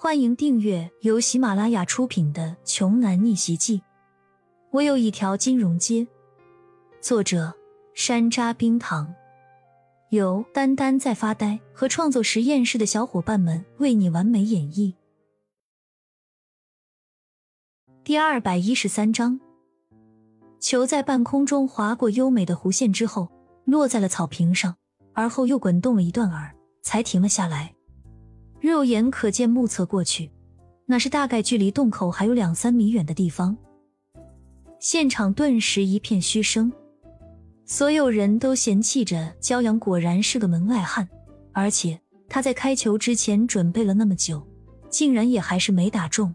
欢迎订阅由喜马拉雅出品的《穷男逆袭记》。我有一条金融街。作者：山楂冰糖，由丹丹在发呆和创作实验室的小伙伴们为你完美演绎。第二百一十三章，球在半空中划过优美的弧线之后，落在了草坪上，而后又滚动了一段儿，才停了下来。肉眼可见，目测过去，那是大概距离洞口还有两三米远的地方。现场顿时一片嘘声，所有人都嫌弃着焦阳，果然是个门外汉，而且他在开球之前准备了那么久，竟然也还是没打中。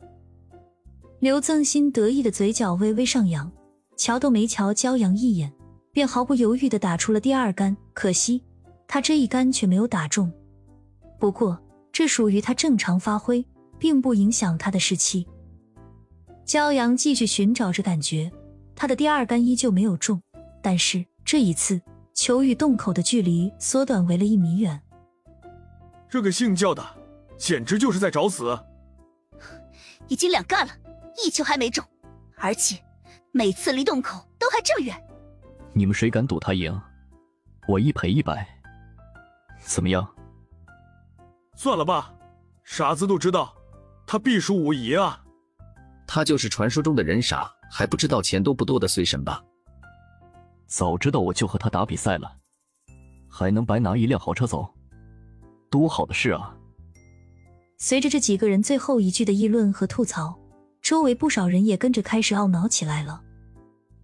刘增新得意的嘴角微微上扬，瞧都没瞧焦阳一眼，便毫不犹豫的打出了第二杆，可惜他这一杆却没有打中。不过。这属于他正常发挥，并不影响他的士气。骄阳继续寻找着感觉，他的第二杆依旧没有中，但是这一次球与洞口的距离缩短为了一米远。这个姓焦的，简直就是在找死！已经两杆了，一球还没中，而且每次离洞口都还这么远。你们谁敢赌他赢？我一赔一百，怎么样？算了吧，傻子都知道，他必输无疑啊！他就是传说中的人傻，还不知道钱多不多的随神吧？早知道我就和他打比赛了，还能白拿一辆豪车走，多好的事啊！随着这几个人最后一句的议论和吐槽，周围不少人也跟着开始懊恼起来了。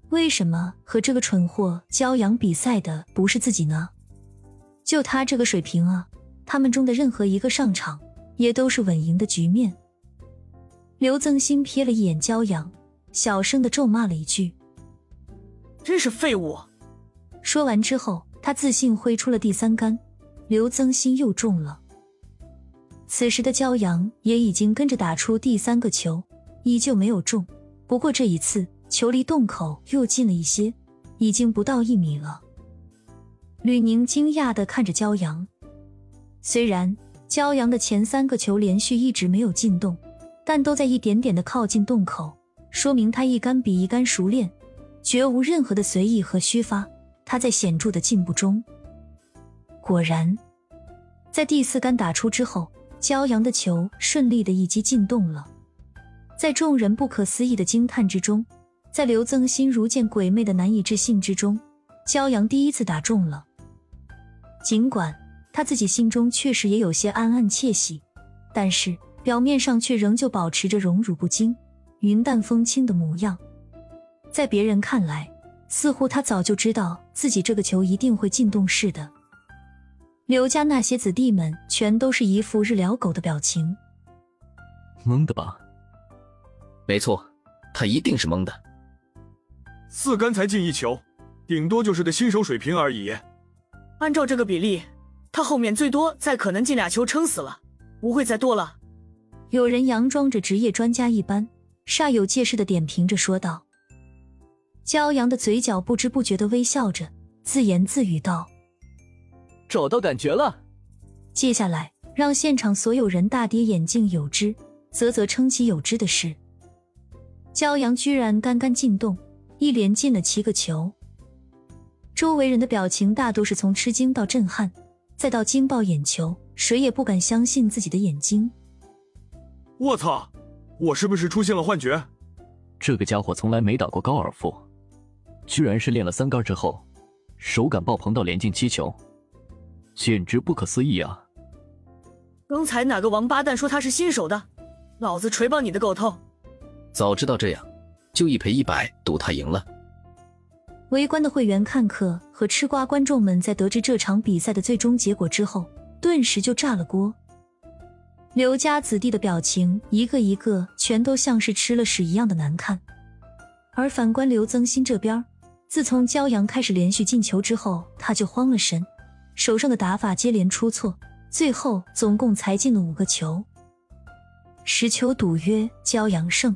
为什么和这个蠢货骄阳比赛的不是自己呢？就他这个水平啊！他们中的任何一个上场，也都是稳赢的局面。刘增新瞥了一眼骄阳，小声的咒骂了一句：“真是废物。”说完之后，他自信挥出了第三杆，刘增新又中了。此时的骄阳也已经跟着打出第三个球，依旧没有中。不过这一次，球离洞口又近了一些，已经不到一米了。吕宁惊讶的看着骄阳。虽然骄阳的前三个球连续一直没有进洞，但都在一点点的靠近洞口，说明他一杆比一杆熟练，绝无任何的随意和虚发。他在显著的进步中。果然，在第四杆打出之后，骄阳的球顺利的一击进洞了。在众人不可思议的惊叹之中，在刘增新如见鬼魅的难以置信之中，骄阳第一次打中了。尽管。他自己心中确实也有些暗暗窃喜，但是表面上却仍旧保持着荣辱不惊、云淡风轻的模样。在别人看来，似乎他早就知道自己这个球一定会进洞似的。刘家那些子弟们全都是一副日了狗的表情，懵的吧？没错，他一定是懵的。四杆才进一球，顶多就是个新手水平而已。按照这个比例。他后面最多再可能进俩球撑死了，不会再多了。有人佯装着职业专家一般，煞有介事的点评着说道。骄阳的嘴角不知不觉的微笑着，自言自语道：“找到感觉了。”接下来，让现场所有人大跌眼镜有之，啧啧称奇有之的是，骄阳居然干干进洞，一连进了七个球。周围人的表情大多是从吃惊到震撼。再到惊爆眼球，谁也不敢相信自己的眼睛。我操！我是不是出现了幻觉？这个家伙从来没打过高尔夫，居然是练了三杆之后，手感爆棚到连进七球，简直不可思议啊！刚才哪个王八蛋说他是新手的？老子锤爆你的狗头！早知道这样，就一赔一百赌他赢了。围观的会员、看客和吃瓜观众们在得知这场比赛的最终结果之后，顿时就炸了锅。刘家子弟的表情，一个一个全都像是吃了屎一样的难看。而反观刘增新这边，自从骄阳开始连续进球之后，他就慌了神，手上的打法接连出错，最后总共才进了五个球。十球赌约骄阳胜。